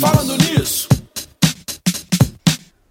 Falando nisso.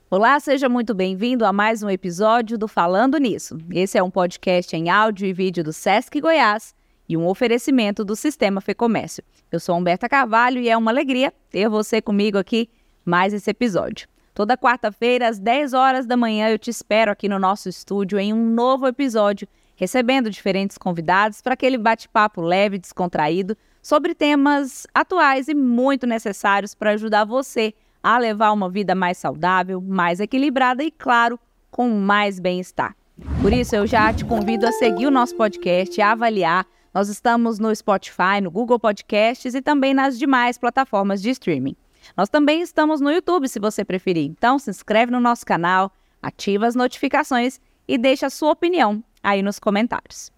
Olá, seja muito bem-vindo a mais um episódio do Falando Nisso. Esse é um podcast em áudio e vídeo do Sesc Goiás e um oferecimento do Sistema Fecomércio. Eu sou Humberta Carvalho e é uma alegria ter você comigo aqui mais esse episódio. Toda quarta-feira, às 10 horas da manhã, eu te espero aqui no nosso estúdio em um novo episódio, recebendo diferentes convidados para aquele bate-papo leve e descontraído sobre temas atuais e muito necessários para ajudar você a levar uma vida mais saudável, mais equilibrada e, claro, com mais bem-estar. Por isso, eu já te convido a seguir o nosso podcast, a avaliar. Nós estamos no Spotify, no Google Podcasts e também nas demais plataformas de streaming. Nós também estamos no YouTube, se você preferir. Então, se inscreve no nosso canal, ativa as notificações e deixa a sua opinião aí nos comentários.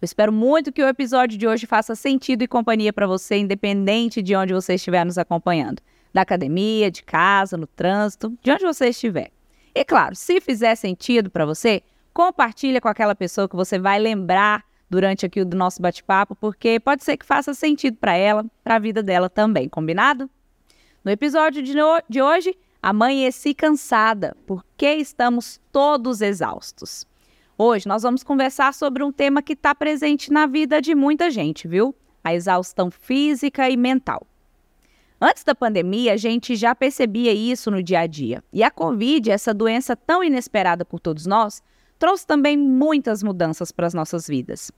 Eu espero muito que o episódio de hoje faça sentido e companhia para você, independente de onde você estiver nos acompanhando da academia, de casa, no trânsito, de onde você estiver. E claro, se fizer sentido para você, compartilha com aquela pessoa que você vai lembrar durante aqui o nosso bate-papo, porque pode ser que faça sentido para ela, para a vida dela também, combinado? No episódio de, de hoje, amanheci cansada, porque estamos todos exaustos. Hoje nós vamos conversar sobre um tema que está presente na vida de muita gente, viu? A exaustão física e mental. Antes da pandemia, a gente já percebia isso no dia a dia. E a Covid, essa doença tão inesperada por todos nós, trouxe também muitas mudanças para as nossas vidas.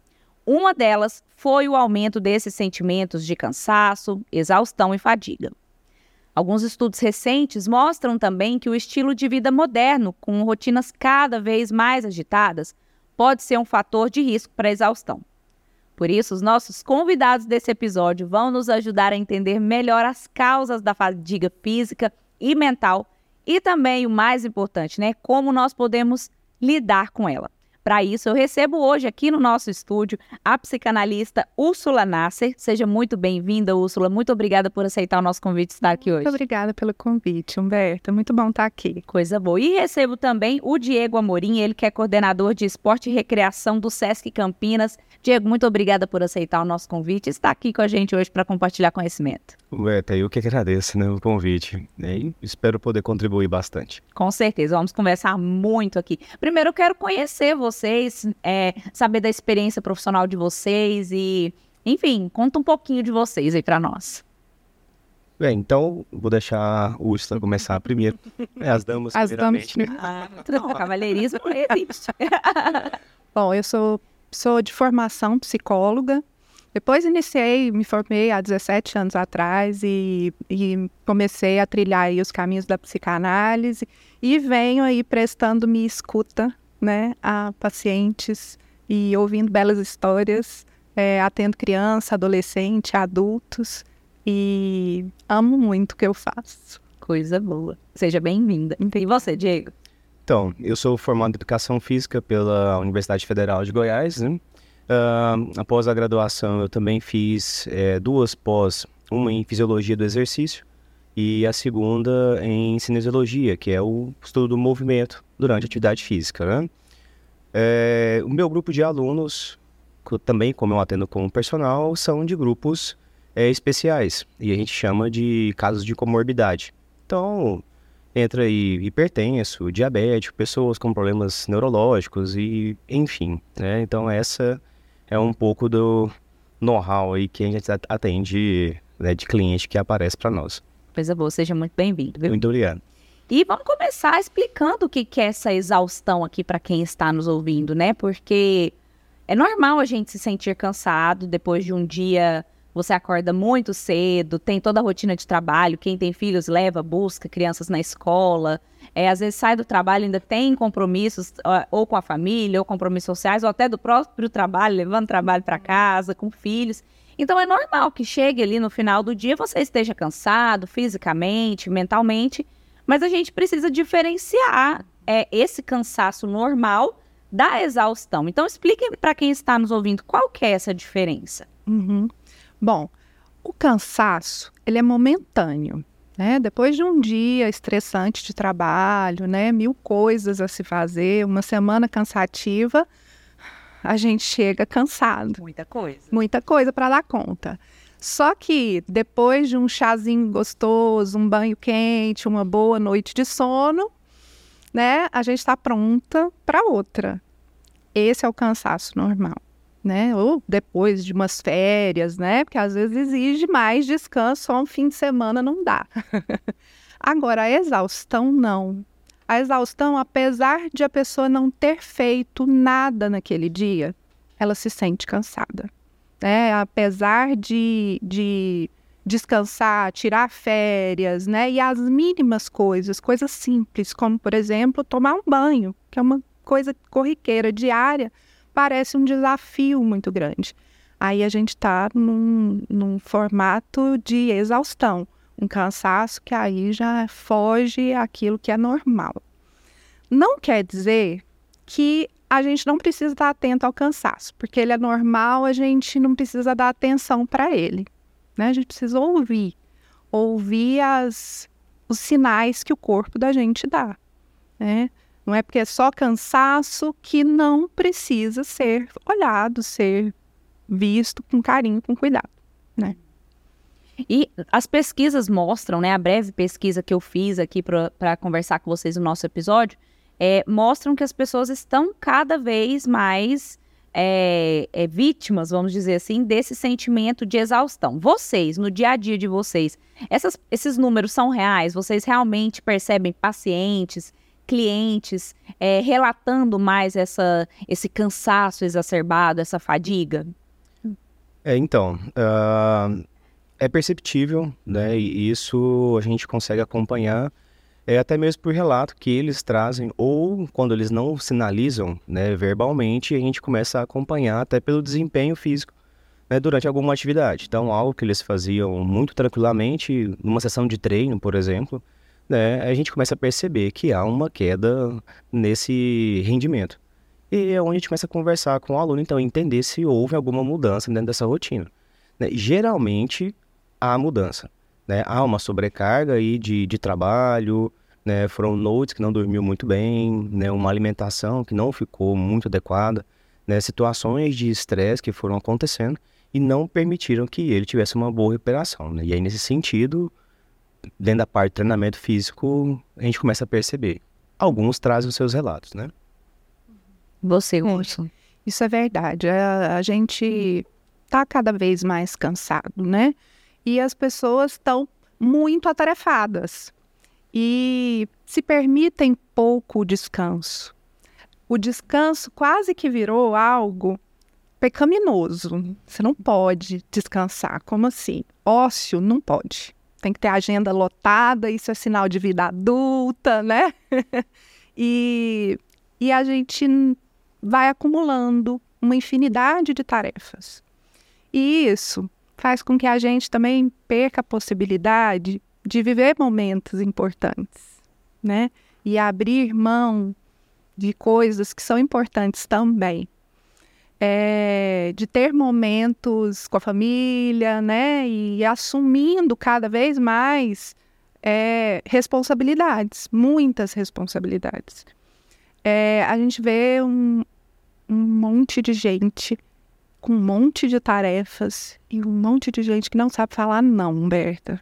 Uma delas foi o aumento desses sentimentos de cansaço, exaustão e fadiga. Alguns estudos recentes mostram também que o estilo de vida moderno, com rotinas cada vez mais agitadas, pode ser um fator de risco para a exaustão. Por isso, os nossos convidados desse episódio vão nos ajudar a entender melhor as causas da fadiga física e mental e também o mais importante, né, como nós podemos lidar com ela. Para isso, eu recebo hoje aqui no nosso estúdio a psicanalista Úrsula Nasser. Seja muito bem-vinda, Úrsula. Muito obrigada por aceitar o nosso convite de estar aqui hoje. Muito obrigada pelo convite, Humberto. Muito bom estar aqui. Coisa boa. E recebo também o Diego Amorim, ele que é coordenador de esporte e recreação do Sesc Campinas. Diego, muito obrigada por aceitar o nosso convite e estar aqui com a gente hoje para compartilhar conhecimento. Ué, eu que agradeço né, o convite né, e espero poder contribuir bastante. Com certeza, vamos conversar muito aqui. Primeiro, eu quero conhecer vocês, é, saber da experiência profissional de vocês e, enfim, conta um pouquinho de vocês aí para nós. Bem, então vou deixar o Ursula começar primeiro. É, as damas As damas. Ah, não, cavalheirismo não existe. Bom, eu sou, sou de formação psicóloga. Depois iniciei, me formei há 17 anos atrás e, e comecei a trilhar aí os caminhos da psicanálise e venho aí prestando minha escuta né, a pacientes e ouvindo belas histórias, é, atendo criança, adolescente, adultos e amo muito o que eu faço. Coisa boa. Seja bem-vinda. E você, Diego? Então, eu sou formado em Educação Física pela Universidade Federal de Goiás. Né? Após a graduação, eu também fiz eh, duas pós, uma em Fisiologia do Exercício e a segunda em Cinesiologia, que é o estudo do movimento durante a atividade física. Né? Eh, o meu grupo de alunos, também como eu atendo como personal, são de grupos eh, especiais e a gente chama de casos de comorbidade. Então, entra aí hipertenso, diabético, pessoas com problemas neurológicos e enfim, né? Então essa é um pouco do know-how aí que a gente at- atende né, de cliente que aparece para nós. Coisa boa, seja muito bem-vindo. viu? Muito obrigado. E vamos começar explicando o que que é essa exaustão aqui para quem está nos ouvindo, né? Porque é normal a gente se sentir cansado depois de um dia. Você acorda muito cedo, tem toda a rotina de trabalho. Quem tem filhos leva, busca crianças na escola. É, às vezes sai do trabalho, ainda tem compromissos, ou com a família, ou compromissos sociais, ou até do próprio trabalho, levando trabalho para casa, com filhos. Então é normal que chegue ali no final do dia você esteja cansado fisicamente, mentalmente, mas a gente precisa diferenciar é, esse cansaço normal da exaustão. Então explique para quem está nos ouvindo qual que é essa diferença. Uhum. Bom, o cansaço, ele é momentâneo, né? Depois de um dia estressante de trabalho, né? Mil coisas a se fazer, uma semana cansativa, a gente chega cansado. Muita coisa. Muita coisa para dar conta. Só que depois de um chazinho gostoso, um banho quente, uma boa noite de sono, né, a gente está pronta para outra. Esse é o cansaço normal, né? Ou depois de umas férias, né? Porque às vezes exige mais descanso, só um fim de semana não dá. Agora, a exaustão não. A exaustão, apesar de a pessoa não ter feito nada naquele dia, ela se sente cansada. Né? Apesar de, de descansar, tirar férias, né? E as mínimas coisas, coisas simples, como, por exemplo, tomar um banho, que é uma coisa corriqueira, diária, parece um desafio muito grande. Aí a gente está num, num formato de exaustão, um cansaço que aí já foge aquilo que é normal. Não quer dizer que a gente não precisa estar atento ao cansaço, porque ele é normal, a gente não precisa dar atenção para ele. Né? A gente precisa ouvir, ouvir as, os sinais que o corpo da gente dá. Né? Não é porque é só cansaço que não precisa ser olhado, ser visto com carinho, com cuidado. Né? E as pesquisas mostram, né, a breve pesquisa que eu fiz aqui para conversar com vocês no nosso episódio, é, mostram que as pessoas estão cada vez mais é, é, vítimas, vamos dizer assim, desse sentimento de exaustão. Vocês, no dia a dia de vocês, essas, esses números são reais? Vocês realmente percebem pacientes, clientes é, relatando mais essa, esse cansaço exacerbado, essa fadiga? É, então, uh, é perceptível, né? E isso a gente consegue acompanhar é até mesmo por relato que eles trazem, ou quando eles não sinalizam né, verbalmente, a gente começa a acompanhar até pelo desempenho físico né, durante alguma atividade. Então, algo que eles faziam muito tranquilamente, numa sessão de treino, por exemplo, né, a gente começa a perceber que há uma queda nesse rendimento. E é onde a gente começa a conversar com o aluno, então, entender se houve alguma mudança dentro dessa rotina. Né? Geralmente, há mudança. Né? Há uma sobrecarga aí de, de trabalho, né? foram noites que não dormiu muito bem, né? uma alimentação que não ficou muito adequada, né? situações de estresse que foram acontecendo e não permitiram que ele tivesse uma boa recuperação. Né? E aí, nesse sentido, dentro da parte de treinamento físico, a gente começa a perceber. Alguns trazem os seus relatos, né? Você, Wilson. Isso é verdade. A, a gente está cada vez mais cansado, né? e as pessoas estão muito atarefadas e se permitem pouco descanso. O descanso quase que virou algo pecaminoso. Você não pode descansar. Como assim? Ócio não pode. Tem que ter agenda lotada, isso é sinal de vida adulta, né? e, e a gente vai acumulando uma infinidade de tarefas. E isso faz com que a gente também perca a possibilidade de viver momentos importantes, né? E abrir mão de coisas que são importantes também. É, de ter momentos com a família, né? E assumindo cada vez mais é, responsabilidades, muitas responsabilidades. É, a gente vê um, um monte de gente com um monte de tarefas e um monte de gente que não sabe falar não, Humberta.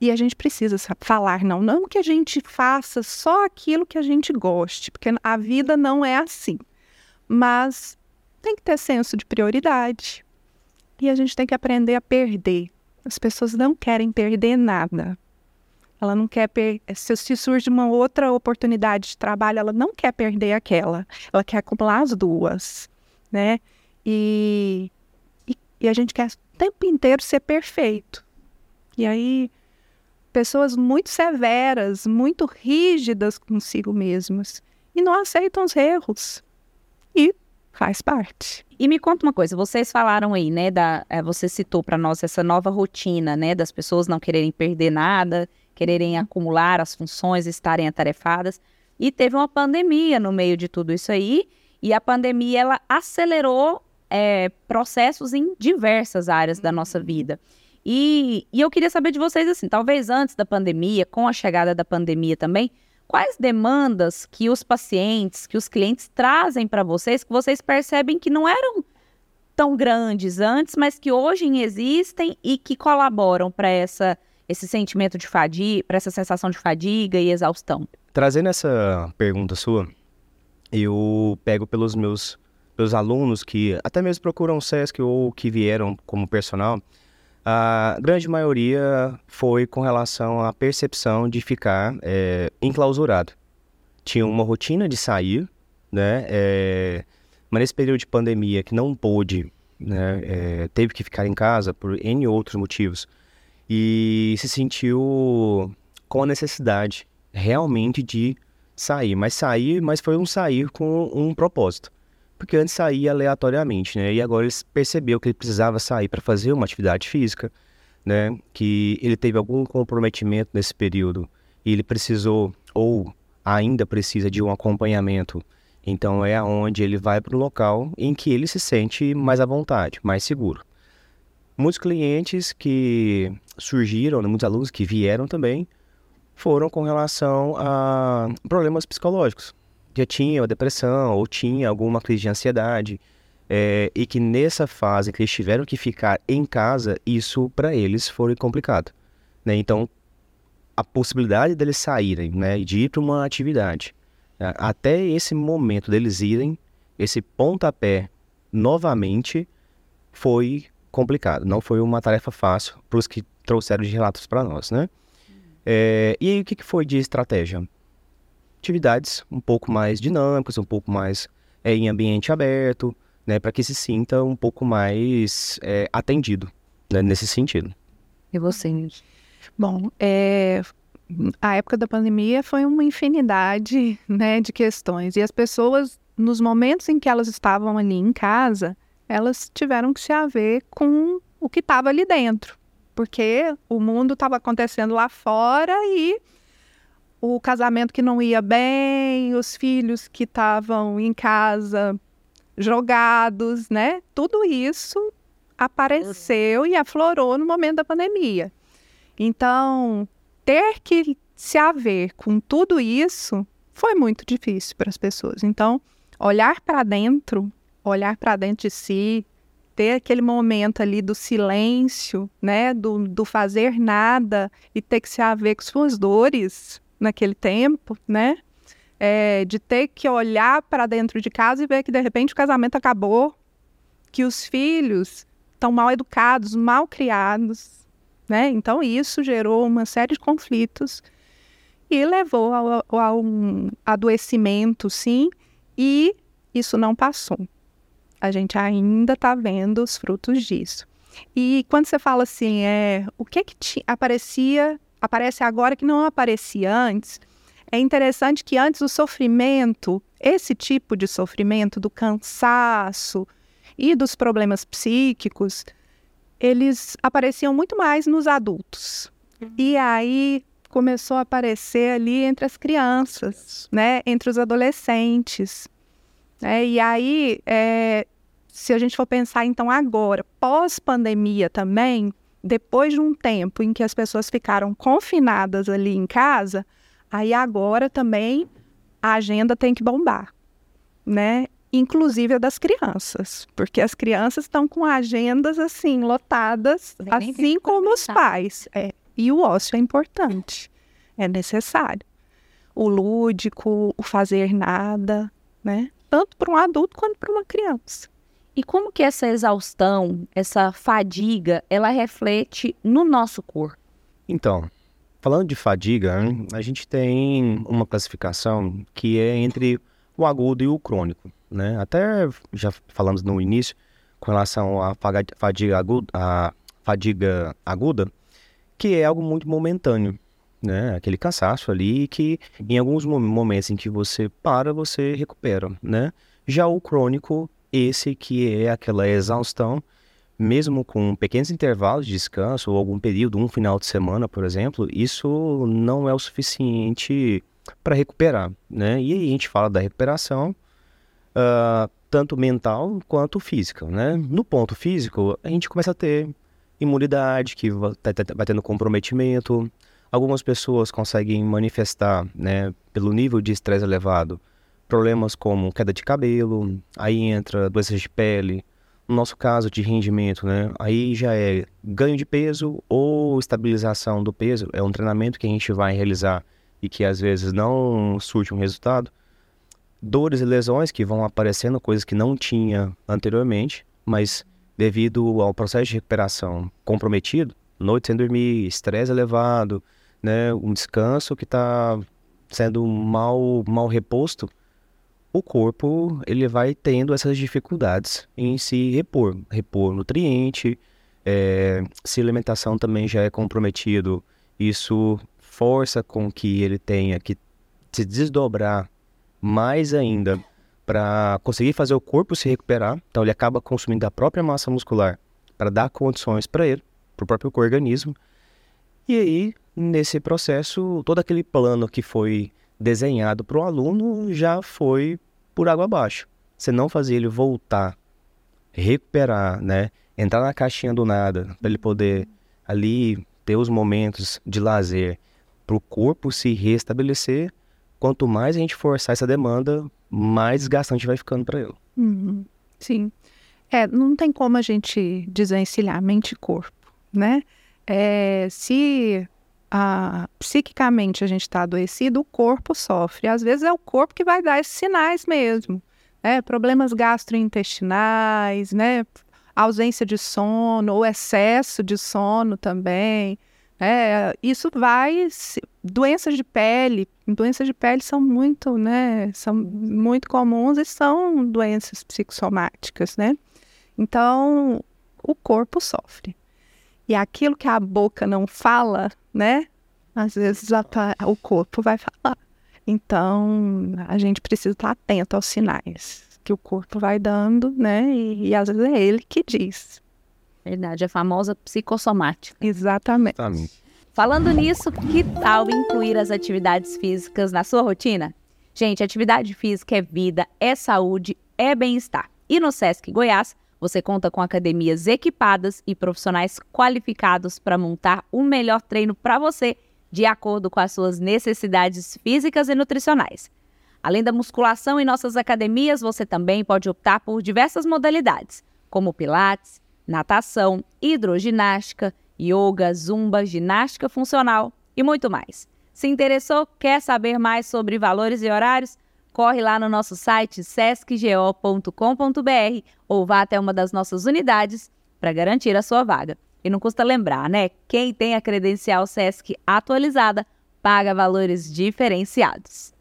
E a gente precisa falar não. Não que a gente faça só aquilo que a gente goste, porque a vida não é assim. Mas tem que ter senso de prioridade. E a gente tem que aprender a perder. As pessoas não querem perder nada. Ela não quer perder. Se, se surge uma outra oportunidade de trabalho, ela não quer perder aquela. Ela quer acumular as duas, né? E, e, e a gente quer o tempo inteiro ser perfeito. E aí, pessoas muito severas, muito rígidas consigo mesmas e não aceitam os erros. E faz parte. E me conta uma coisa, vocês falaram aí, né, da, é, você citou para nós essa nova rotina, né, das pessoas não quererem perder nada, quererem acumular as funções, estarem atarefadas. E teve uma pandemia no meio de tudo isso aí, e a pandemia ela acelerou é, processos em diversas áreas da nossa vida. E, e eu queria saber de vocês, assim, talvez antes da pandemia, com a chegada da pandemia também, quais demandas que os pacientes, que os clientes trazem para vocês, que vocês percebem que não eram tão grandes antes, mas que hoje existem e que colaboram para essa esse sentimento de fadiga, para essa sensação de fadiga e exaustão? Trazendo essa pergunta sua, eu pego pelos meus, pelos alunos que até mesmo procuram o SESC ou que vieram como personal, a grande maioria foi com relação à percepção de ficar é, enclausurado. Tinha uma rotina de sair, né? É, mas nesse período de pandemia que não pôde, né? É, teve que ficar em casa por N outros motivos e se sentiu com a necessidade realmente de sair. Mas sair, mas foi um sair com um propósito. Porque antes saía aleatoriamente, né? E agora ele percebeu que ele precisava sair para fazer uma atividade física, né? Que ele teve algum comprometimento nesse período e ele precisou ou ainda precisa de um acompanhamento. Então é aonde ele vai para o local em que ele se sente mais à vontade, mais seguro. Muitos clientes que surgiram, né, muitos alunos que vieram também, foram com relação a problemas psicológicos. Já tinha depressão ou tinha alguma crise de ansiedade. É, e que nessa fase que eles tiveram que ficar em casa, isso para eles foi complicado. Né? Então, a possibilidade deles saírem, né, de ir para uma atividade, né, até esse momento deles irem, esse pontapé novamente foi complicado. Não foi uma tarefa fácil para os que trouxeram de relatos para nós, né? É, e aí, o que, que foi de estratégia? Atividades um pouco mais dinâmicas, um pouco mais é, em ambiente aberto, né, para que se sinta um pouco mais é, atendido né, nesse sentido. E você, Bom, é, a época da pandemia foi uma infinidade né, de questões. E as pessoas, nos momentos em que elas estavam ali em casa, elas tiveram que se haver com o que estava ali dentro porque o mundo estava acontecendo lá fora e o casamento que não ia bem, os filhos que estavam em casa jogados, né? Tudo isso apareceu e aflorou no momento da pandemia. Então, ter que se haver com tudo isso foi muito difícil para as pessoas. Então, olhar para dentro, olhar para dentro de si, ter aquele momento ali do silêncio, né, do, do fazer nada e ter que se haver com suas dores naquele tempo, né, é, de ter que olhar para dentro de casa e ver que de repente o casamento acabou, que os filhos estão mal educados, mal criados, né? Então isso gerou uma série de conflitos e levou a, a um adoecimento, sim, e isso não passou a gente ainda está vendo os frutos disso. E quando você fala assim, é, o que que aparecia, aparece agora que não aparecia antes, é interessante que antes o sofrimento, esse tipo de sofrimento do cansaço e dos problemas psíquicos, eles apareciam muito mais nos adultos. E aí começou a aparecer ali entre as crianças, né, entre os adolescentes. É, e aí, é, se a gente for pensar então agora, pós-pandemia também, depois de um tempo em que as pessoas ficaram confinadas ali em casa, aí agora também a agenda tem que bombar, né? Inclusive a das crianças, porque as crianças estão com agendas assim lotadas, assim como os pais. É. E o ócio é importante, é necessário. O lúdico, o fazer nada, né? tanto para um adulto quanto para uma criança. E como que essa exaustão, essa fadiga, ela reflete no nosso corpo? Então, falando de fadiga, a gente tem uma classificação que é entre o agudo e o crônico, né? Até já falamos no início com relação à fadiga aguda, a fadiga aguda, que é algo muito momentâneo, né? Aquele cansaço ali que em alguns momentos em que você para, você recupera, né? Já o crônico, esse que é aquela exaustão, mesmo com pequenos intervalos de descanso ou algum período, um final de semana, por exemplo, isso não é o suficiente para recuperar, né? E aí a gente fala da recuperação, uh, tanto mental quanto física, né? No ponto físico, a gente começa a ter imunidade, que vai, vai tendo comprometimento, Algumas pessoas conseguem manifestar, né, pelo nível de estresse elevado, problemas como queda de cabelo, aí entra doenças de pele, no nosso caso de rendimento, né? Aí já é ganho de peso ou estabilização do peso. É um treinamento que a gente vai realizar e que às vezes não surte um resultado. Dores e lesões que vão aparecendo, coisas que não tinha anteriormente, mas devido ao processo de recuperação comprometido, noite sem dormir, estresse elevado, né, um descanso que está sendo mal, mal reposto, o corpo ele vai tendo essas dificuldades em se repor, repor nutriente, é, se a alimentação também já é comprometido, isso força com que ele tenha que se desdobrar mais ainda para conseguir fazer o corpo se recuperar. Então ele acaba consumindo a própria massa muscular para dar condições para ele, para o próprio organismo. E aí, nesse processo, todo aquele plano que foi desenhado para o aluno já foi por água abaixo. Você não fazer ele voltar, recuperar, né? Entrar na caixinha do nada, para ele poder ali ter os momentos de lazer, para o corpo se restabelecer. Quanto mais a gente forçar essa demanda, mais desgastante vai ficando para ele. Uhum. Sim. É, não tem como a gente desvencilhar mente e corpo, né? É, se a, psiquicamente a gente está adoecido, o corpo sofre. Às vezes é o corpo que vai dar esses sinais mesmo. Né? Problemas gastrointestinais, né? ausência de sono ou excesso de sono também. É, isso vai. Doenças de pele. Doenças de pele são muito, né? São muito comuns e são doenças psicossomáticas, né? Então, o corpo sofre. E aquilo que a boca não fala, né? Às vezes a, o corpo vai falar. Então, a gente precisa estar atento aos sinais que o corpo vai dando, né? E, e às vezes é ele que diz. Verdade, a famosa psicossomática. Exatamente. Falando nisso, que tal incluir as atividades físicas na sua rotina? Gente, atividade física é vida, é saúde, é bem-estar. E no SESC Goiás, você conta com academias equipadas e profissionais qualificados para montar o melhor treino para você, de acordo com as suas necessidades físicas e nutricionais. Além da musculação em nossas academias, você também pode optar por diversas modalidades, como pilates, natação, hidroginástica, yoga, zumba, ginástica funcional e muito mais. Se interessou, quer saber mais sobre valores e horários? Corre lá no nosso site sescgo.com.br ou vá até uma das nossas unidades para garantir a sua vaga. E não custa lembrar, né? Quem tem a credencial SESC atualizada paga valores diferenciados.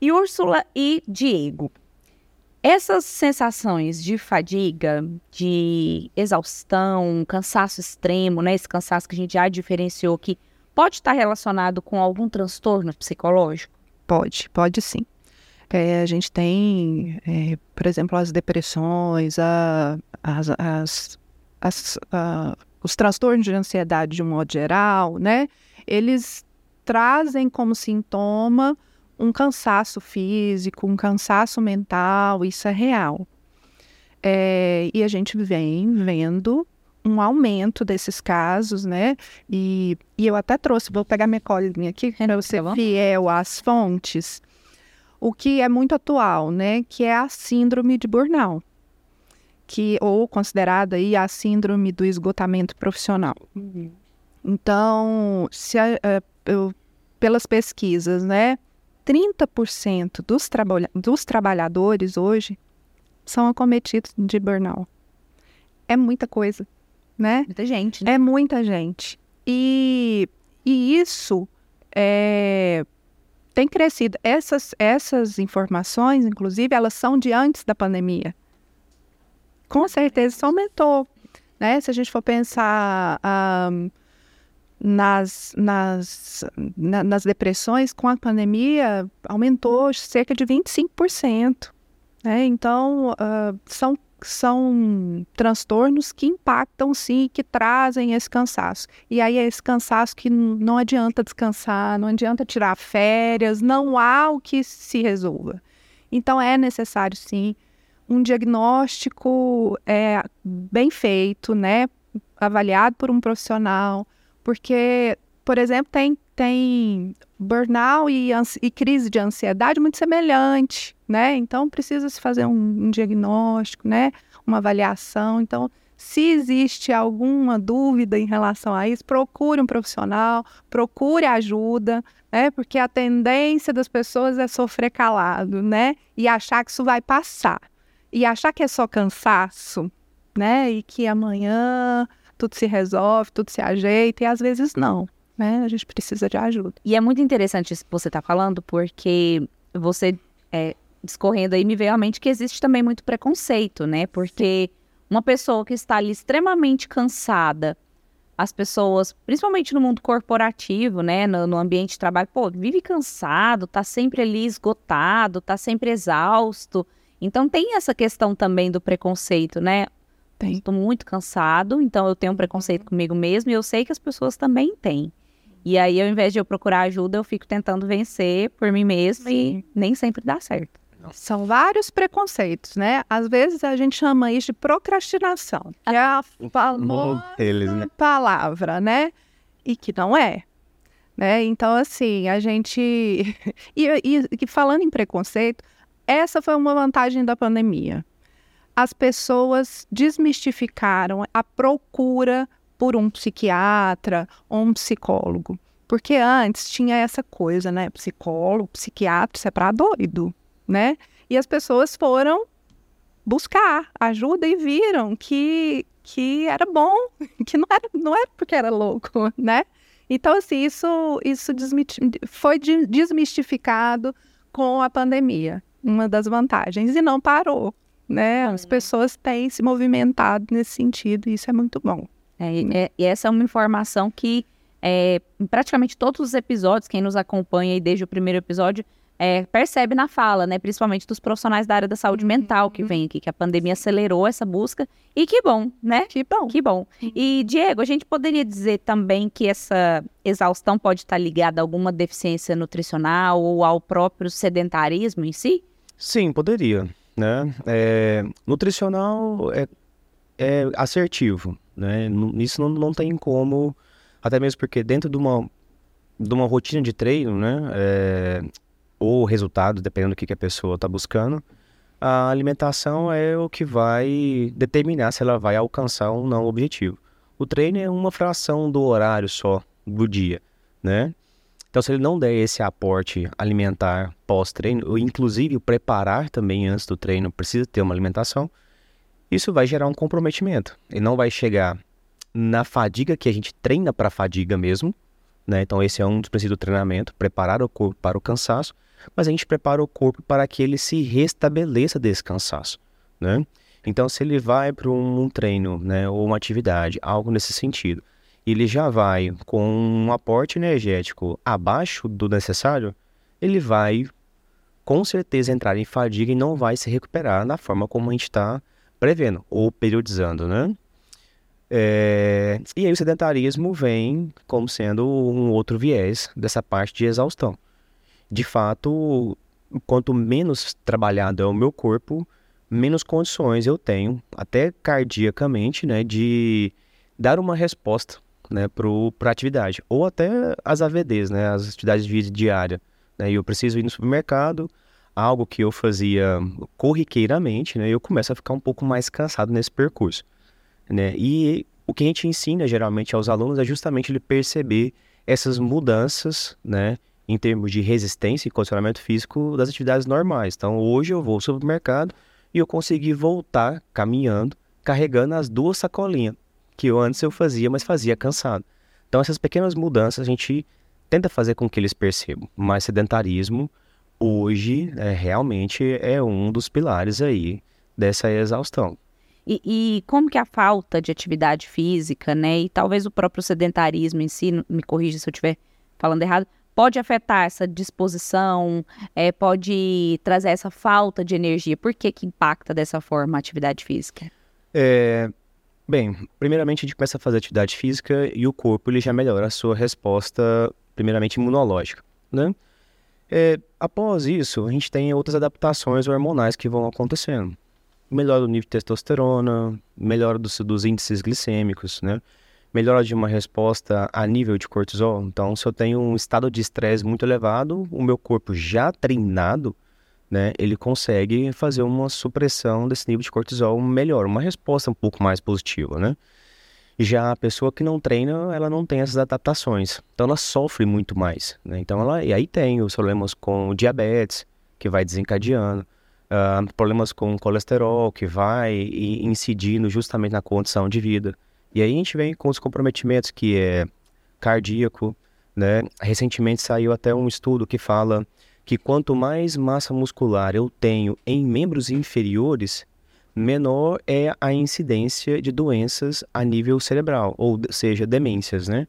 E Úrsula e Diego, essas sensações de fadiga, de exaustão, cansaço extremo, né? Esse cansaço que a gente já diferenciou que pode estar relacionado com algum transtorno psicológico? Pode, pode sim. É, a gente tem, é, por exemplo, as depressões, a, as, as, as, a, os transtornos de ansiedade de um modo geral, né? Eles trazem como sintoma um cansaço físico, um cansaço mental, isso é real. É, e a gente vem vendo um aumento desses casos, né? E, e eu até trouxe, vou pegar minha colinha aqui para você tá fiel às fontes, o que é muito atual, né? Que é a síndrome de burnout, que ou considerada aí a síndrome do esgotamento profissional. Uhum. Então, se a, a, eu, pelas pesquisas, né? 30% dos, trabalha dos trabalhadores hoje são acometidos de burnout. É muita coisa né? Muita gente. Né? É muita gente. E, e isso é, tem crescido. Essas, essas informações, inclusive, elas são de antes da pandemia. Com certeza isso aumentou. Né? Se a gente for pensar um, nas, nas, na, nas depressões, com a pandemia, aumentou cerca de 25%. Né? Então, uh, são são transtornos que impactam sim, que trazem esse cansaço. E aí é esse cansaço que não adianta descansar, não adianta tirar férias, não há o que se resolva. Então é necessário sim um diagnóstico é, bem feito, né, avaliado por um profissional, porque, por exemplo, tem tem burnout e, e, crise de ansiedade muito semelhante, né? Então precisa se fazer um, um diagnóstico, né? uma avaliação. Então, se existe alguma dúvida em relação a isso, procure um profissional, procure ajuda, né? Porque a tendência das pessoas é sofrer calado, né? E achar que isso vai passar. E achar que é só cansaço, né? E que amanhã tudo se resolve, tudo se ajeita, e às vezes não, né? A gente precisa de ajuda. E é muito interessante isso que você está falando, porque você é, discorrendo aí me veio à mente que existe também muito preconceito, né? Porque uma pessoa que está ali extremamente cansada, as pessoas, principalmente no mundo corporativo, né, no, no, ambiente de trabalho, pô, vive cansado, tá sempre ali esgotado, tá sempre exausto. Então tem essa questão também do preconceito, né? Tem. Estou muito cansado, então eu tenho um preconceito comigo mesmo e eu sei que as pessoas também têm. E aí, ao invés de eu procurar ajuda, eu fico tentando vencer por mim mesma Sim. e nem sempre dá certo. São vários preconceitos, né? Às vezes a gente chama isso de procrastinação, que é a famosa né? palavra, né? E que não é. Né? Então, assim, a gente. e, e, e falando em preconceito, essa foi uma vantagem da pandemia. As pessoas desmistificaram a procura por um psiquiatra ou um psicólogo. Porque antes tinha essa coisa, né? Psicólogo, psiquiatra, isso é para doido né? E as pessoas foram buscar ajuda e viram que, que era bom, que não era, não era porque era louco, né? Então, assim, isso, isso foi desmistificado com a pandemia, uma das vantagens, e não parou, né? As pessoas têm se movimentado nesse sentido, e isso é muito bom. É, é, e essa é uma informação que é, em praticamente todos os episódios, quem nos acompanha aí desde o primeiro episódio, é, percebe na fala, né? Principalmente dos profissionais da área da saúde mental que uhum. vem aqui, que a pandemia acelerou essa busca. E que bom, né? Que bom. Que bom. E, Diego, a gente poderia dizer também que essa exaustão pode estar ligada a alguma deficiência nutricional ou ao próprio sedentarismo em si? Sim, poderia. Né? É, nutricional é, é assertivo, né? Isso não, não tem como, até mesmo porque dentro de uma, de uma rotina de treino, né? É, ou resultado, dependendo do que, que a pessoa está buscando, a alimentação é o que vai determinar se ela vai alcançar ou não o objetivo. O treino é uma fração do horário só do dia, né? Então, se ele não der esse aporte alimentar pós-treino, ou inclusive preparar também antes do treino, precisa ter uma alimentação, isso vai gerar um comprometimento. Ele não vai chegar na fadiga que a gente treina para fadiga mesmo, né? Então, esse é um dos princípios do treinamento, preparar o corpo para o cansaço, mas a gente prepara o corpo para que ele se restabeleça desse cansaço, né? Então, se ele vai para um, treino, né, ou uma atividade, algo nesse sentido, ele já vai com um aporte energético abaixo do necessário, ele vai com certeza entrar em fadiga e não vai se recuperar da forma como a gente está prevendo ou periodizando, né? É... E aí o sedentarismo vem como sendo um outro viés dessa parte de exaustão de fato, quanto menos trabalhado é o meu corpo, menos condições eu tenho, até cardiacamente, né, de dar uma resposta, né, para a atividade. Ou até as AVDs, né, as atividades de vida diária. Né, eu preciso ir no supermercado, algo que eu fazia corriqueiramente, né, eu começo a ficar um pouco mais cansado nesse percurso. Né, e o que a gente ensina geralmente aos alunos é justamente ele perceber essas mudanças, né, em termos de resistência e condicionamento físico das atividades normais. Então, hoje eu vou ao supermercado e eu consegui voltar caminhando, carregando as duas sacolinhas, que eu antes eu fazia, mas fazia cansado. Então, essas pequenas mudanças a gente tenta fazer com que eles percebam. Mas sedentarismo, hoje, é, realmente é um dos pilares aí dessa exaustão. E, e, como que a falta de atividade física, né, e talvez o próprio sedentarismo em si, me corrija se eu estiver falando errado, pode afetar essa disposição, é, pode trazer essa falta de energia. Por que, que impacta dessa forma a atividade física? É, bem, primeiramente a gente começa a fazer atividade física e o corpo ele já melhora a sua resposta, primeiramente imunológica, né? É, após isso, a gente tem outras adaptações hormonais que vão acontecendo. Melhora do nível de testosterona, melhora dos, dos índices glicêmicos, né? melhora de uma resposta a nível de cortisol. Então, se eu tenho um estado de estresse muito elevado, o meu corpo já treinado, né, ele consegue fazer uma supressão desse nível de cortisol melhor, uma resposta um pouco mais positiva, né? Já a pessoa que não treina, ela não tem essas adaptações, então ela sofre muito mais, né? Então ela, e aí tem os problemas com diabetes, que vai desencadeando, uh, problemas com colesterol, que vai incidindo justamente na condição de vida. E aí a gente vem com os comprometimentos que é cardíaco, né? Recentemente saiu até um estudo que fala que quanto mais massa muscular eu tenho em membros inferiores, menor é a incidência de doenças a nível cerebral, ou seja, demências, né?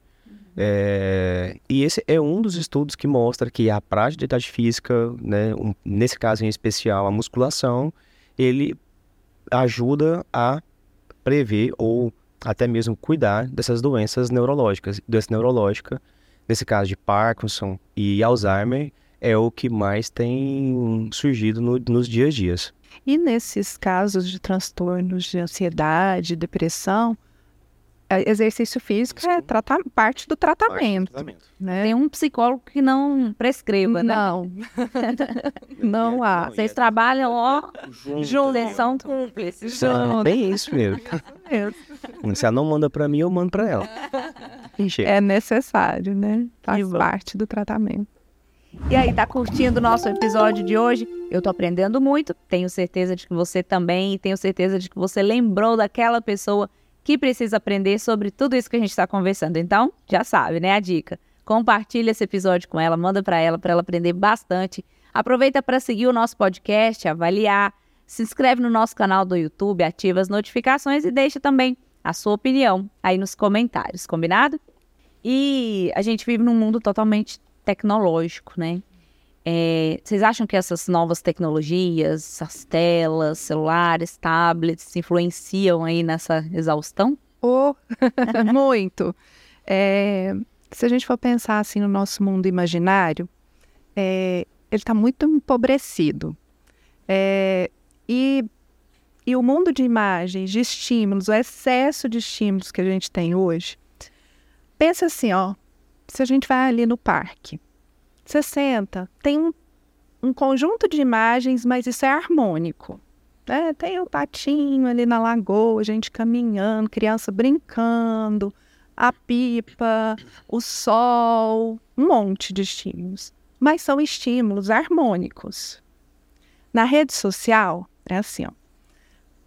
É, e esse é um dos estudos que mostra que a prática de atividade física, né, um, nesse caso em especial a musculação, ele ajuda a prever ou até mesmo cuidar dessas doenças neurológicas. Doença neurológica, nesse caso de Parkinson e Alzheimer, é o que mais tem surgido no, nos dias a dias. E nesses casos de transtornos de ansiedade, depressão, é, exercício físico é trata parte do tratamento. Parte do tratamento. Né? Tem um psicólogo que não prescreva, né? Não. não há. Vocês trabalham, ó, juntos, são cúmplices. É bem isso mesmo. Se ela não manda para mim, eu mando para ela. É necessário, né? Faz parte do tratamento. E aí, tá curtindo o nosso episódio de hoje? Eu tô aprendendo muito, tenho certeza de que você também, e tenho certeza de que você lembrou daquela pessoa que precisa aprender sobre tudo isso que a gente está conversando. Então, já sabe, né? A dica. Compartilha esse episódio com ela, manda para ela, para ela aprender bastante. Aproveita para seguir o nosso podcast, avaliar, se inscreve no nosso canal do YouTube, ativa as notificações e deixa também a sua opinião aí nos comentários, combinado? E a gente vive num mundo totalmente tecnológico, né? É, vocês acham que essas novas tecnologias, as telas, celulares, tablets, influenciam aí nessa exaustão? Oh, muito. É, se a gente for pensar assim no nosso mundo imaginário, é, ele está muito empobrecido. É, e, e o mundo de imagens, de estímulos, o excesso de estímulos que a gente tem hoje, pensa assim, ó, se a gente vai ali no parque, você senta, tem um, um conjunto de imagens, mas isso é harmônico. Né? Tem o patinho ali na lagoa, gente caminhando, criança brincando, a pipa, o sol, um monte de estímulos. Mas são estímulos harmônicos. Na rede social, é assim, ó.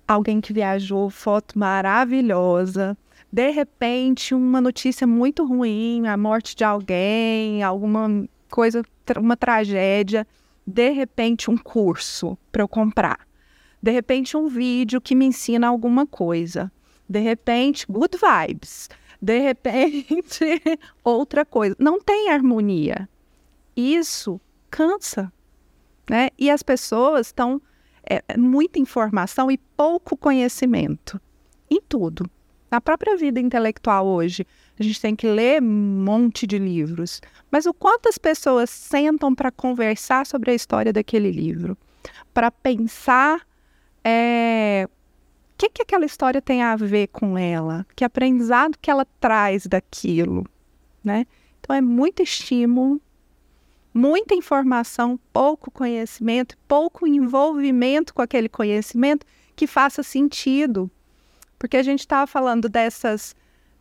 Alguém que viajou, foto maravilhosa, de repente uma notícia muito ruim, a morte de alguém, alguma coisa, uma tragédia, de repente um curso para eu comprar. De repente um vídeo que me ensina alguma coisa. De repente, good vibes. De repente, outra coisa. Não tem harmonia. Isso cansa, né? E as pessoas estão é, é muita informação e pouco conhecimento em tudo. Na própria vida intelectual hoje, a gente tem que ler um monte de livros. Mas o quanto as pessoas sentam para conversar sobre a história daquele livro, para pensar é, o que, que aquela história tem a ver com ela, que aprendizado que ela traz daquilo, né? Então é muito estímulo, muita informação, pouco conhecimento, pouco envolvimento com aquele conhecimento que faça sentido porque a gente estava falando dessas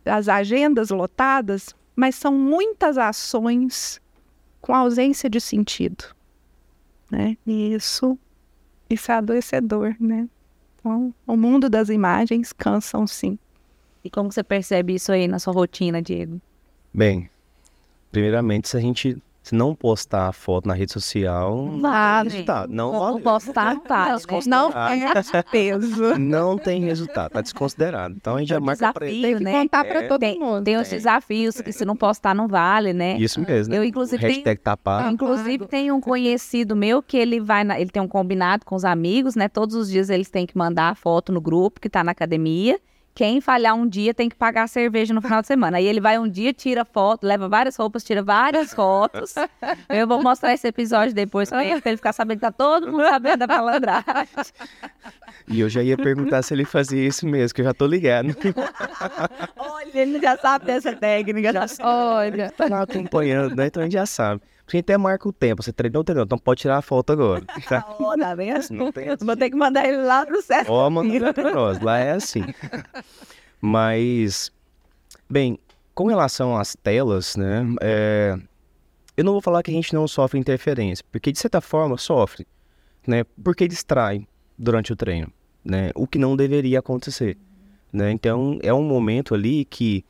as agendas lotadas, mas são muitas ações com ausência de sentido, né? E isso, isso é adoecedor, né? Então, o mundo das imagens cansam sim. E como você percebe isso aí na sua rotina, Diego? Bem, primeiramente, se a gente se não postar a foto na rede social, vale. resultado. Não vale. Postar, tá. Não é peso. Não tem resultado, tá desconsiderado. Então a gente já marca desafio, pra ele. Tem que né? contar pra é. todo tem, mundo. Tem os desafios que se não postar não vale, né? Isso mesmo. Eu, inclusive, Hashtag tenho, tapar. Inclusive, tem um conhecido meu que ele vai, na, ele tem um combinado com os amigos, né? Todos os dias eles têm que mandar a foto no grupo que tá na academia. Quem falhar um dia tem que pagar a cerveja no final de semana. Aí ele vai um dia, tira foto, leva várias roupas, tira várias fotos. Eu vou mostrar esse episódio depois pra ele, pra ele ficar sabendo que tá todo mundo sabendo da malandragem. E eu já ia perguntar se ele fazia isso mesmo, que eu já tô ligado. Olha, ele já sabe dessa técnica. Já Olha. Tá acompanhando, né? Então a gente já sabe. Você até marca o tempo, você treinou, treinou, então pode tirar a foto agora. Tá? Oh, tá vendo? Não tem assim. Vou ter que mandar ele lá pro Sesc. Ó, manda pra nós, lá é assim. Mas, bem, com relação às telas, né, é, eu não vou falar que a gente não sofre interferência, porque de certa forma sofre, né, porque distrai durante o treino, né, o que não deveria acontecer, né, então é um momento ali que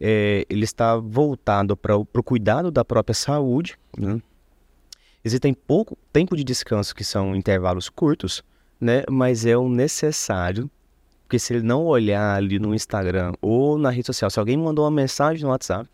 é, ele está voltado para o cuidado da própria saúde, né, existem pouco tempo de descanso que são intervalos curtos, né, mas é o necessário porque se ele não olhar ali no Instagram ou na rede social, se alguém mandou uma mensagem no WhatsApp,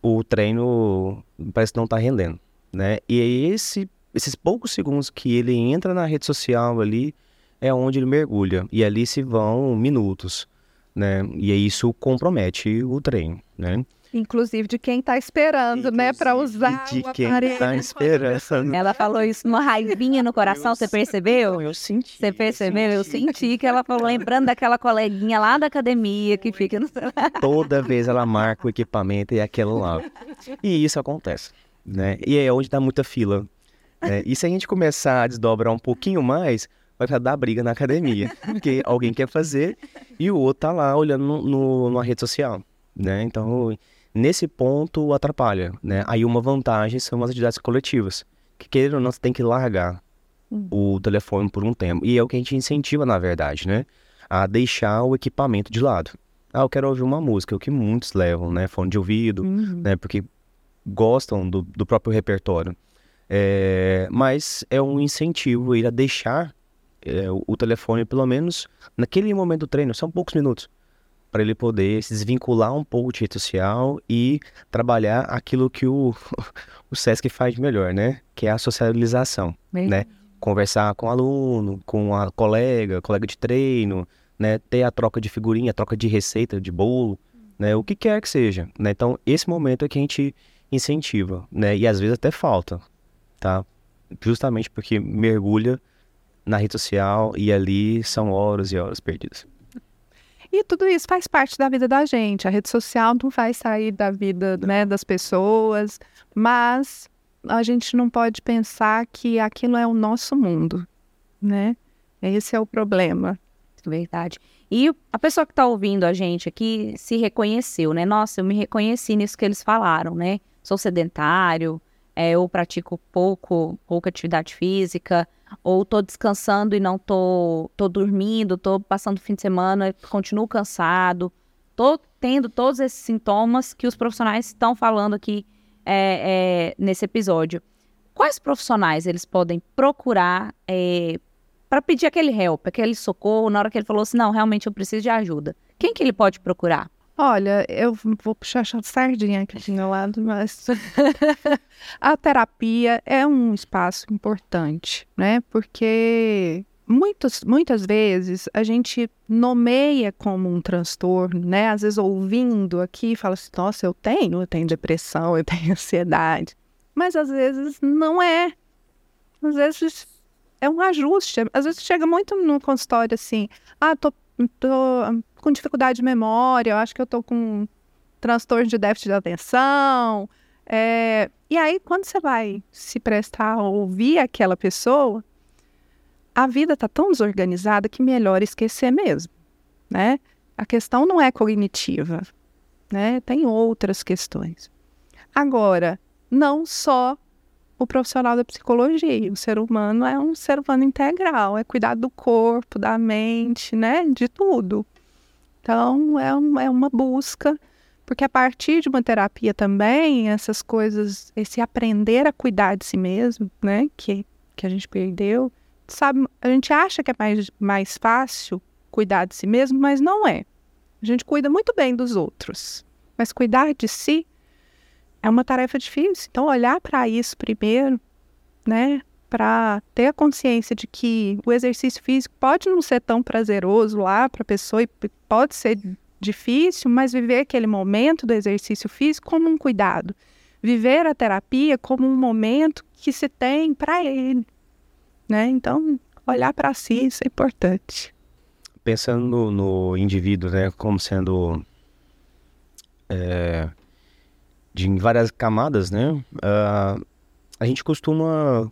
o treino parece que não está rendendo, né? E esse, esses poucos segundos que ele entra na rede social ali é onde ele mergulha. E ali se vão minutos, né? E aí isso compromete o treino, né? Inclusive de quem está esperando, né, para usar de quem está esperando. Ela falou isso numa raivinha no coração, você percebeu? Eu senti. Você percebeu? Eu senti que ela falou, lembrando daquela coleguinha lá da academia que fica no Toda vez ela marca o equipamento e é aquilo lá. E isso acontece, né? E é onde dá muita fila. né? E se a gente começar a desdobrar um pouquinho mais, vai dar briga na academia. Porque alguém quer fazer e o outro tá lá olhando no, no, numa rede social, né? Então, nesse ponto atrapalha, né? Aí uma vantagem são as atividades coletivas. Que querendo ou não, você tem que largar o telefone por um tempo. E é o que a gente incentiva, na verdade, né? A deixar o equipamento de lado. Ah, eu quero ouvir uma música, é o que muitos levam, né? Fone de ouvido, né? Porque gostam do, do próprio repertório. É, mas é um incentivo ir a deixar é, o, telefone, pelo menos naquele momento do treino, são poucos minutos, para ele poder se desvincular um pouco de rede social e trabalhar aquilo que o, o SESC faz de melhor, né? Que é a socialização, né? Conversar com o aluno, com a colega, colega de treino, né? Ter a troca de figurinha, a troca de receita, de bolo, né? O que quer que seja, né? Então, esse momento é que a gente incentiva, né? E às vezes até falta, tá? Justamente porque mergulha na rede social e ali são horas e horas perdidas. E tudo isso faz parte da vida da gente. A rede social não vai sair da vida né, das pessoas, mas a gente não pode pensar que aquilo é o nosso mundo, né? Esse é o problema. Verdade. E a pessoa que está ouvindo a gente aqui se reconheceu, né? Nossa, eu me reconheci nisso que eles falaram, né? Sou sedentário, é, eu pratico pouco, pouca atividade física, ou tô descansando e não tô, tô dormindo, tô passando o fim de semana, continuo cansado, tô tendo todos esses sintomas que os profissionais estão falando aqui é, é, nesse episódio. Quais profissionais eles podem procurar é, para pedir aquele help, aquele socorro, na hora que ele falou assim, não, realmente eu preciso de ajuda? Quem que ele pode procurar? Olha, eu vou puxar a sardinha aqui do meu lado, mas a terapia é um espaço importante, né? Porque muitas, muitas vezes a gente nomeia como um transtorno, né? Às vezes ouvindo aqui, fala assim, nossa, eu tenho, eu tenho depressão, eu tenho ansiedade. Mas às vezes não é. Às vezes é um ajuste. Às vezes chega muito no consultório assim, ah, tô, tô com dificuldade de memória, eu acho que eu tô com transtorno de déficit de atenção. É... E aí, quando você vai se prestar a ouvir aquela pessoa, a vida tá tão desorganizada que melhor esquecer mesmo, né? A questão não é cognitiva, né? Tem outras questões. Agora, não só o profissional da psicologia, o ser humano é um ser humano integral, é cuidar do corpo, da mente, né? De tudo. Então, é, um, é uma busca, porque a partir de uma terapia também, essas coisas, esse aprender a cuidar de si mesmo, né, que, que a gente perdeu, sabe, a gente acha que é mais, mais fácil cuidar de si mesmo, mas não é. A gente cuida muito bem dos outros, mas cuidar de si é uma tarefa difícil. Então, olhar para isso primeiro, né, para ter a consciência de que o exercício físico pode não ser tão prazeroso lá para a pessoa e pode ser difícil, mas viver aquele momento do exercício físico como um cuidado. Viver a terapia como um momento que se tem para ele, né? Então, olhar para si, isso é importante. Pensando no, indivíduo, né, como sendo é, de várias camadas, né? Uh, a gente costuma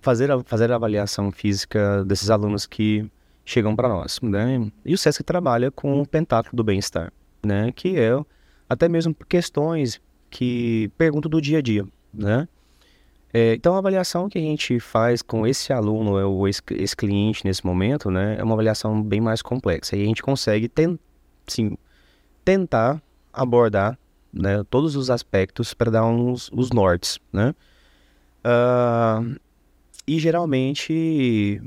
fazer a, fazer a avaliação física desses alunos que chegam para nós, né? E o SESC trabalha com o pentáculo do bem-estar, né? Que é até mesmo questões que perguntam do dia a dia, né? É, então, a avaliação que a gente faz com esse aluno, ou esse, esse, cliente nesse momento, né, é uma avaliação bem mais complexa. E a gente consegue ten, sim, tentar abordar né, todos os aspectos para dar uns os nortes, né? Uh, e geralmente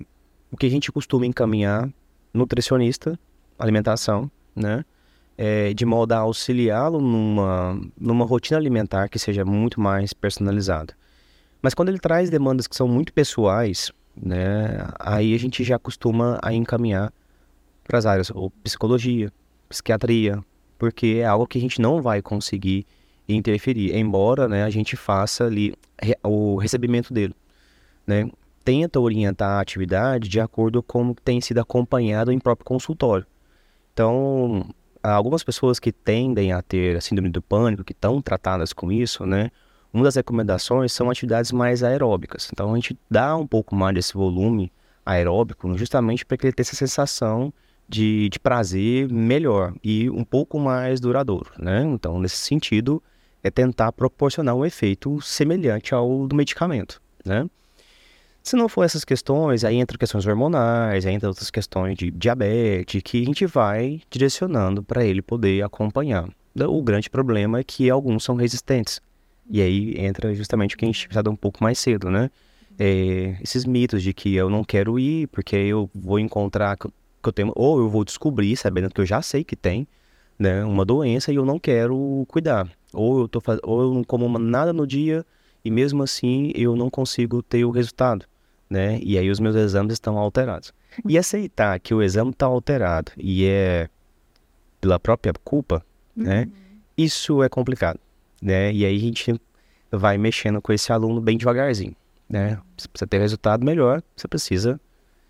o que a gente costuma encaminhar nutricionista, alimentação, né? É, de modo a auxiliá-lo numa, numa rotina alimentar que seja muito mais personalizada. Mas quando ele traz demandas que são muito pessoais, né, aí a gente já costuma a encaminhar para as áreas ou psicologia, psiquiatria, porque é algo que a gente não vai conseguir interferir, embora né, a gente faça ali o recebimento dele. Né? tenta orientar a atividade de acordo com o que tem sido acompanhado em próprio consultório. Então, algumas pessoas que tendem a ter a síndrome do pânico, que estão tratadas com isso, né? Uma das recomendações são atividades mais aeróbicas. Então, a gente dá um pouco mais desse volume aeróbico justamente para que ele tenha essa sensação de, de prazer melhor e um pouco mais duradouro, né? Então, nesse sentido, é tentar proporcionar um efeito semelhante ao do medicamento, né? Se não for essas questões, aí entra questões hormonais, aí entra outras questões de diabetes, que a gente vai direcionando para ele poder acompanhar. O grande problema é que alguns são resistentes. E aí entra justamente o que a gente precisa um pouco mais cedo, né? É, esses mitos de que eu não quero ir porque eu vou encontrar que eu tenho, ou eu vou descobrir, sabendo que eu já sei que tem, né, uma doença e eu não quero cuidar. Ou eu, tô, ou eu não como nada no dia e mesmo assim eu não consigo ter o resultado né? E aí os meus exames estão alterados. E aceitar que o exame está alterado e é pela própria culpa, né? uhum. Isso é complicado, né? E aí a gente vai mexendo com esse aluno bem devagarzinho, né? Se você ter resultado melhor, você precisa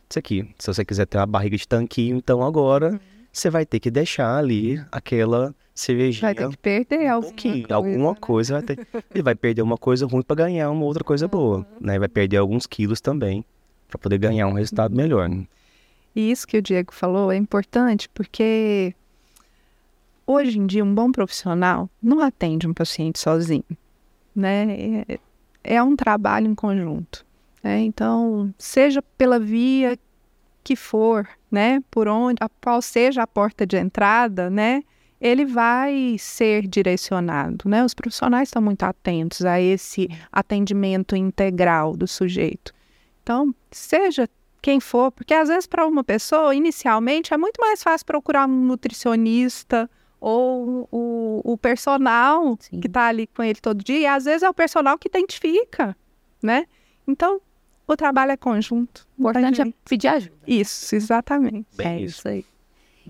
disso aqui. Se você quiser ter uma barriga de tanquinho, então agora uhum. você vai ter que deixar ali aquela cervejinha. Vai ter que perder alguma coisa. Alguma né? coisa vai ter. Ele vai perder uma coisa ruim para ganhar uma outra coisa boa, né? Vai perder alguns quilos também para poder ganhar um resultado melhor. Né? E isso que o Diego falou é importante porque hoje em dia um bom profissional não atende um paciente sozinho, né? É, é um trabalho em conjunto. Né? Então, seja pela via que for, né? Por onde, a qual seja a porta de entrada, né? Ele vai ser direcionado, né? Os profissionais estão muito atentos a esse atendimento integral do sujeito. Então, seja quem for, porque às vezes para uma pessoa, inicialmente, é muito mais fácil procurar um nutricionista ou o, o personal Sim. que está ali com ele todo dia, e às vezes é o personal que identifica, né? Então, o trabalho é conjunto. O importante é pedir ajuda. Isso, exatamente. Bem é isso aí.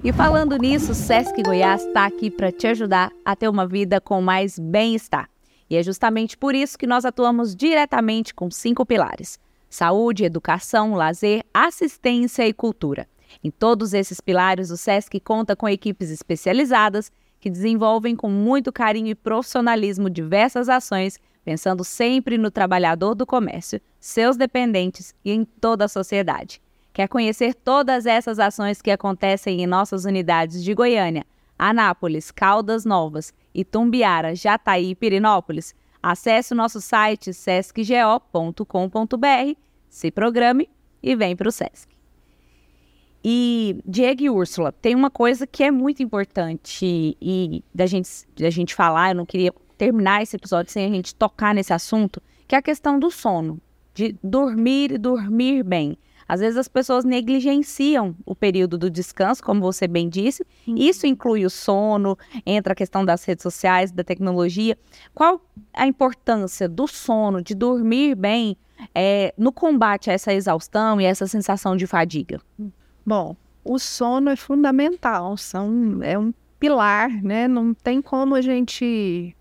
E falando nisso, Sesc Goiás está aqui para te ajudar a ter uma vida com mais bem-estar. E é justamente por isso que nós atuamos diretamente com cinco pilares: saúde, educação, lazer, assistência e cultura. Em todos esses pilares, o SESC conta com equipes especializadas que desenvolvem com muito carinho e profissionalismo diversas ações, pensando sempre no trabalhador do comércio, seus dependentes e em toda a sociedade. Quer conhecer todas essas ações que acontecem em nossas unidades de Goiânia, Anápolis, Caldas Novas, Itumbiara, Jataí e Pirinópolis? Acesse o nosso site sescgo.com.br, se programe e vem para o Sesc. E Diego e Úrsula, tem uma coisa que é muito importante e da gente, da gente falar, eu não queria terminar esse episódio sem a gente tocar nesse assunto, que é a questão do sono, de dormir e dormir bem. Às vezes as pessoas negligenciam o período do descanso, como você bem disse. Uhum. Isso inclui o sono, entra a questão das redes sociais, da tecnologia. Qual a importância do sono, de dormir bem, é, no combate a essa exaustão e essa sensação de fadiga? Bom, o sono é fundamental, são, é um pilar, né? Não tem como a gente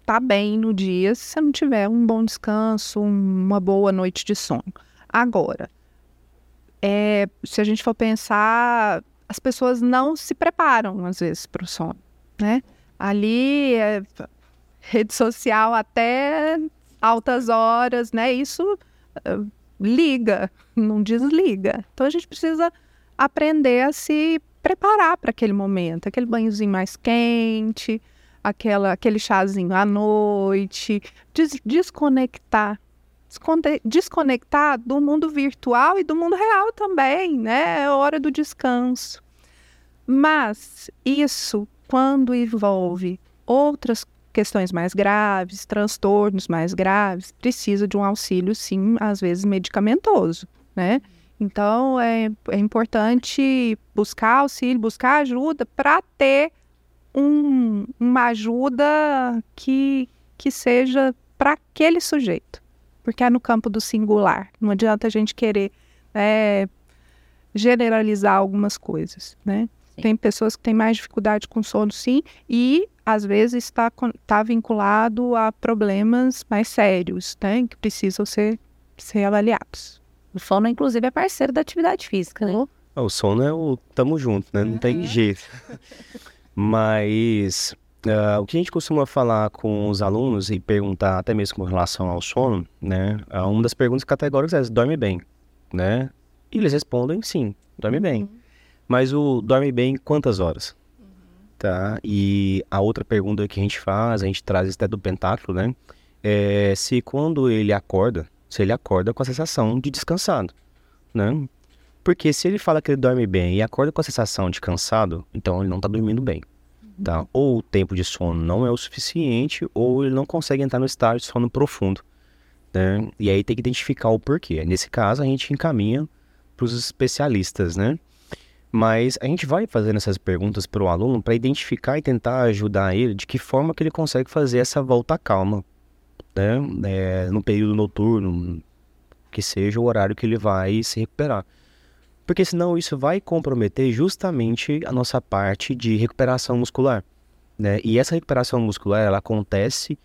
estar tá bem no dia se você não tiver um bom descanso, uma boa noite de sono. Agora, é, se a gente for pensar, as pessoas não se preparam, às vezes, para o sono, né? Ali, é, rede social até altas horas, né? Isso uh, liga, não desliga. Então a gente precisa aprender a se preparar para aquele momento, aquele banhozinho mais quente, aquela, aquele chazinho à noite, des desconectar. Desconectar do mundo virtual e do mundo real também, né? É hora do descanso. Mas isso, quando envolve outras questões mais graves, transtornos mais graves, precisa de um auxílio, sim, às vezes medicamentoso, né? Então, é, é importante buscar auxílio, buscar ajuda para ter um, uma ajuda que, que seja para aquele sujeito. Porque é no campo do singular. Não adianta a gente querer é, generalizar algumas coisas, né? Tem pessoas que têm mais dificuldade com sono, sim, e às vezes está, está vinculado a problemas mais sérios, né? Que precisam ser, ser avaliados. O sono, inclusive, é parceiro da atividade física, né? O sono é o tamo junto, né? Não tem jeito. Mas uh, o que a gente costuma falar com os alunos e perguntar até mesmo com relação ao sono, né? Uh, uma das perguntas categóricas é: dorme bem, né? E eles respondem sim, dorme uhum. bem. Mas o dorme bem quantas horas? Uhum. Tá? E a outra pergunta que a gente faz, a gente traz até do pentáculo, né? É se quando ele acorda, se ele acorda com a sensação de descansado, né? Porque se ele fala que ele dorme bem e acorda com a sensação de cansado, então ele não está dormindo bem, tá? Ou o tempo de sono não é o suficiente, ou ele não consegue entrar no estado de sono profundo, né? E aí tem que identificar o porquê. Nesse caso, a gente encaminha para os especialistas, né? Mas a gente vai fazendo essas perguntas para o aluno para identificar e tentar ajudar ele de que forma que ele consegue fazer essa volta calma né? É, no período noturno, que seja o horário que ele vai se recuperar. Porque senão isso vai comprometer justamente a nossa parte de recuperação muscular. Né? E essa recuperação muscular ela acontece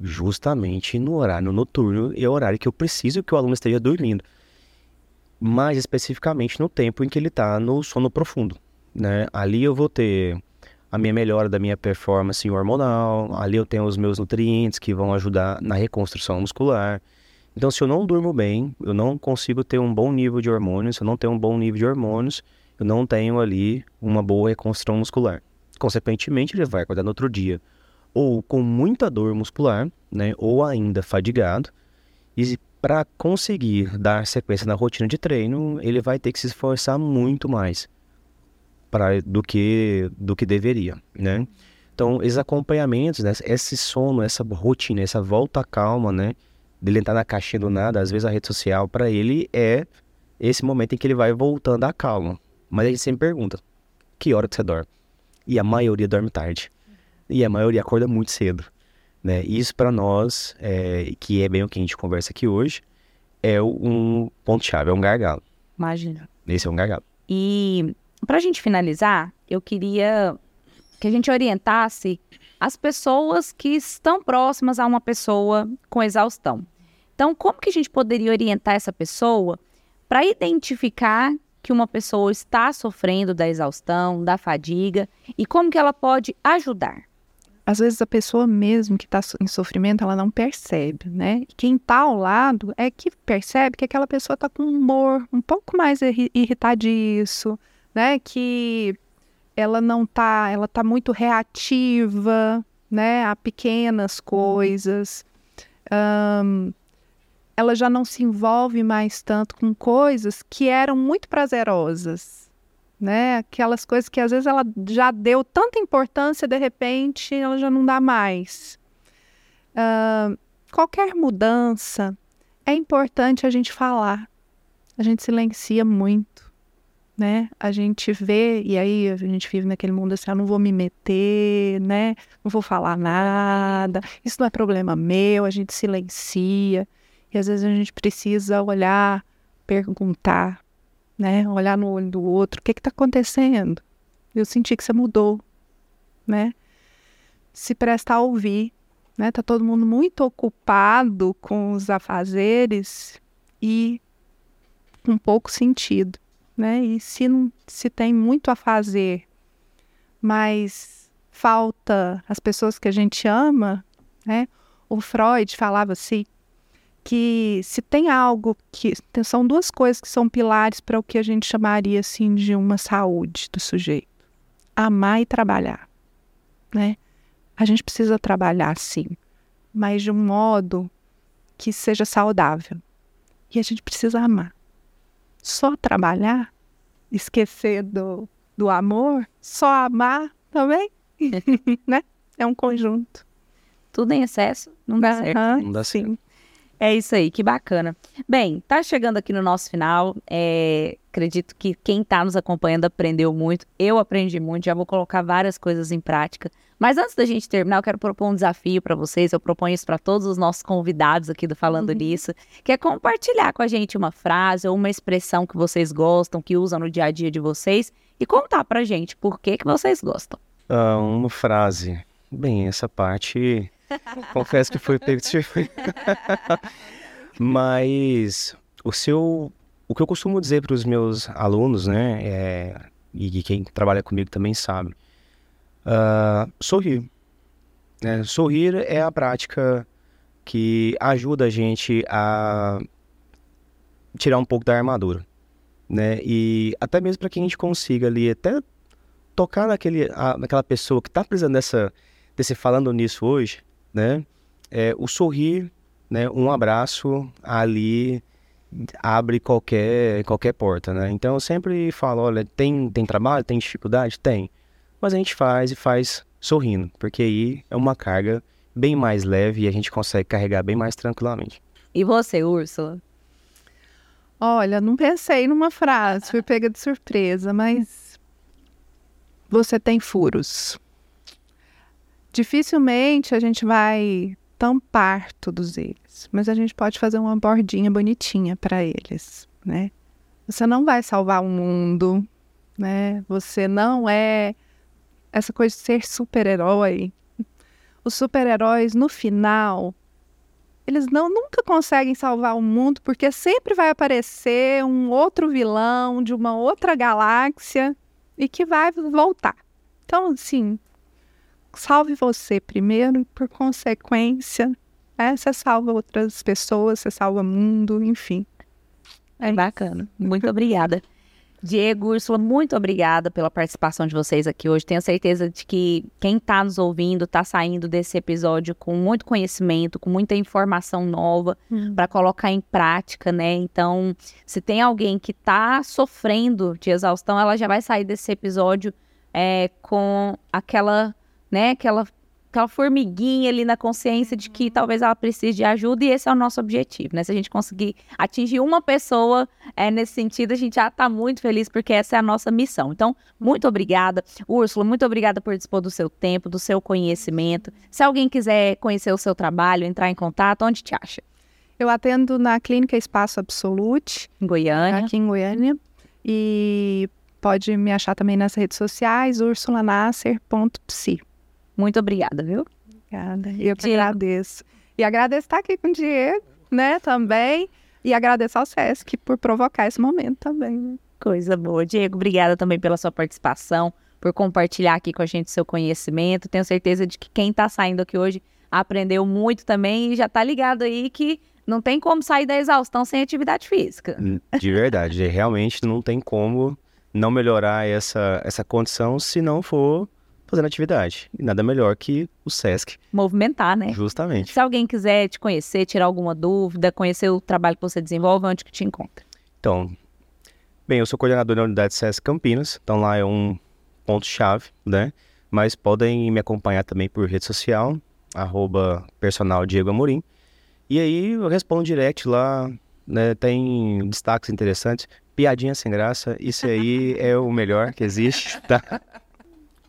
justamente no horário noturno e é o horário que eu preciso que o aluno esteja dormindo. Mais especificamente no tempo em que ele está no sono profundo. Né? Ali eu vou ter a minha melhora da minha performance hormonal, ali eu tenho os meus nutrientes que vão ajudar na reconstrução muscular. Então, se eu não durmo bem, eu não consigo ter um bom nível de hormônios, se eu não tenho um bom nível de hormônios, eu não tenho ali uma boa reconstrução muscular. Consequentemente, ele vai acordar no outro dia ou com muita dor muscular, né, ou ainda fadigado. E para conseguir dar sequência na rotina de treino, ele vai ter que se esforçar muito mais pra, do que do que deveria, né? Então, esses acompanhamentos, né? esse sono, essa rotina, essa volta calma, né? Dele entrar na caixinha do nada, às vezes a rede social, para ele é esse momento em que ele vai voltando à calma. Mas a gente sempre pergunta, que hora que você dorme? E a maioria dorme tarde. E a maioria acorda muito cedo. Né? Isso para nós, é, que é bem o que a gente conversa aqui hoje, é um ponto-chave, é um gargalo. Imagina. Esse é um gargalo. E para a gente finalizar, eu queria que a gente orientasse as pessoas que estão próximas a uma pessoa com exaustão. Então, como que a gente poderia orientar essa pessoa para identificar que uma pessoa está sofrendo da exaustão, da fadiga e como que ela pode ajudar? Às vezes a pessoa mesmo que está em sofrimento, ela não percebe, né? E quem está ao lado é que percebe que aquela pessoa está com um humor um pouco mais irritadiço, né? Que ela não tá, ela tá muito reativa, né? A pequenas coisas. Um, ela já não se envolve mais tanto com coisas que eram muito prazerosas, né? Aquelas coisas que às vezes ela já deu tanta importância, de repente ela já não dá mais. Uh, qualquer mudança é importante a gente falar. A gente silencia muito né? A gente vê, e aí a gente vive naquele mundo assim, eu ah, não vou me meter, né? Não vou falar nada, isso não é problema meu, a gente silencia. E às vezes a gente precisa olhar, perguntar, né? Olhar no olho do outro, o que está acontecendo? Eu senti que você mudou, né? Se prestar a ouvir, né? Tá todo mundo muito ocupado com os afazeres e com pouco sentido né? E se, se tem muito a fazer, mas falta as pessoas que a gente ama, né? O Freud falava assim que se tem algo que são duas coisas que são pilares para o que a gente chamaria assim de uma saúde do sujeito: amar e trabalhar, né? A gente precisa trabalhar sim, mas de um modo que seja saudável. E a gente precisa amar. Só trabalhar, esquecer do, do amor, só amar também, né? É um conjunto. Tudo em excesso não dá certo. Não dá sim. certo. É isso aí, que bacana. Bem, tá chegando aqui no nosso final. É, acredito que quem tá nos acompanhando aprendeu muito. Eu aprendi muito, já vou colocar várias coisas em prática. Mas antes da gente terminar, eu quero propor um desafio para vocês. Eu proponho isso para todos os nossos convidados aqui do Falando Uhum. Nisso, que é compartilhar com a gente uma frase ou uma expressão que vocês gostam, que usam no dia a dia de vocês e contar pra gente por que, que vocês gostam. Ah, uma frase. Bem, essa parte. confesso que foi pego de. Mas o seu. O que eu costumo dizer para os meus alunos, né? É, e quem trabalha comigo também sabe. ah, sorrir. né? Sorrir é a prática que ajuda a gente a tirar um pouco da armadura, né? E até mesmo para que a gente consiga ali até tocar naquele, a- naquela pessoa que está precisando dessa, desse falando nisso hoje, né? É, o sorrir, né? Um abraço ali abre qualquer qualquer porta, né? Então eu sempre falo, olha, tem tem trabalho, tem dificuldade, tem, mas a gente faz e faz sorrindo, porque aí é uma carga bem mais leve e a gente consegue carregar bem mais tranquilamente. E você, Úrsula? Olha, não pensei numa frase, fui pega de surpresa, mas você tem furos. Dificilmente a gente vai tampar todos eles, mas a gente pode fazer uma bordinha bonitinha para eles, né? Você não vai salvar o mundo, né? Você não é essa coisa de ser super-herói. Os super-heróis no final eles não nunca conseguem salvar o mundo porque sempre vai aparecer um outro vilão de uma outra galáxia e que vai voltar. Então, assim, salve você primeiro e por consequência, né, você salva outras pessoas, você salva o mundo, enfim. É bacana. Muito obrigada. Diego, Úrsula, muito obrigada pela participação de vocês aqui hoje. Tenho certeza de que quem está nos ouvindo está saindo desse episódio com muito conhecimento, com muita informação nova para colocar em prática, né? Então, se tem alguém que está sofrendo de exaustão, ela já vai sair desse episódio é, com aquela, né? Aquela, aquela formiguinha ali na consciência de que talvez ela precise de ajuda e esse é o nosso objetivo, né? Se a gente conseguir atingir uma pessoa é, nesse sentido, a gente já está muito feliz porque essa é a nossa missão. Então, muito obrigada. Úrsula, muito obrigada por dispor do seu tempo, do seu conhecimento. Se alguém quiser conhecer o seu trabalho, entrar em contato, onde te acha? Eu atendo na Clínica Espaço Absolute, Em Goiânia. aqui em Goiânia, e pode me achar também nas redes sociais, ursulanasser.psi. Muito obrigada, viu? Obrigada. Eu que agradeço. E agradeço estar aqui com o Diego, né, também. E agradeço ao Sesc por provocar esse momento também. né? Coisa boa. Diego, obrigada também pela sua participação, por compartilhar aqui com a gente seu conhecimento. Tenho certeza de que quem está saindo aqui hoje aprendeu muito também e já está ligado aí que não tem como sair da exaustão sem atividade física. De verdade, realmente não tem como não melhorar essa, essa condição se não for fazendo atividade. E nada melhor que o SESC, Movimentar, né? justamente. Se alguém quiser te conhecer, tirar alguma dúvida, conhecer o trabalho que você desenvolve, onde que te encontra? Então, bem, eu sou coordenador da unidade SESC Campinas, então lá é um ponto-chave, né? Mas podem me acompanhar também por rede social, arroba personal Diego Amorim. E aí eu respondo direct lá, né? Tem destaques interessantes, piadinha sem graça, isso aí é o melhor que existe, tá?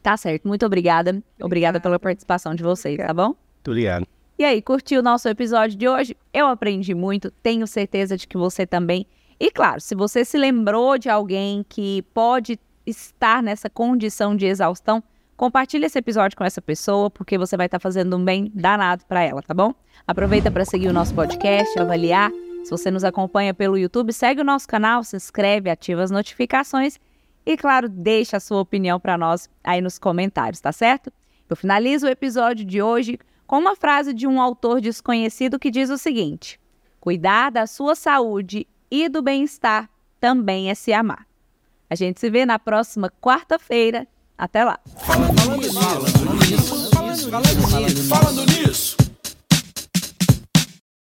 Tá certo, muito obrigada. Obrigada pela participação de vocês, tá bom? Tudo ligado. E aí, curtiu o nosso episódio de hoje? Eu aprendi muito, tenho certeza de que você também. E claro, se você se lembrou de alguém que pode estar nessa condição de exaustão, compartilhe esse episódio com essa pessoa, porque você vai estar fazendo um bem danado para ela, tá bom? Aproveita para seguir o nosso podcast, avaliar. Se você nos acompanha pelo YouTube, segue o nosso canal, se inscreve, ativa as notificações e, claro, deixa a sua opinião para nós aí nos comentários, tá certo? Eu finalizo o episódio de hoje com uma frase de um autor desconhecido que diz o seguinte: Cuidar da sua saúde e do bem-estar também é se amar. A gente se vê na próxima quarta-feira. Até lá. Falando nisso, falando nisso, falando nisso, falando nisso.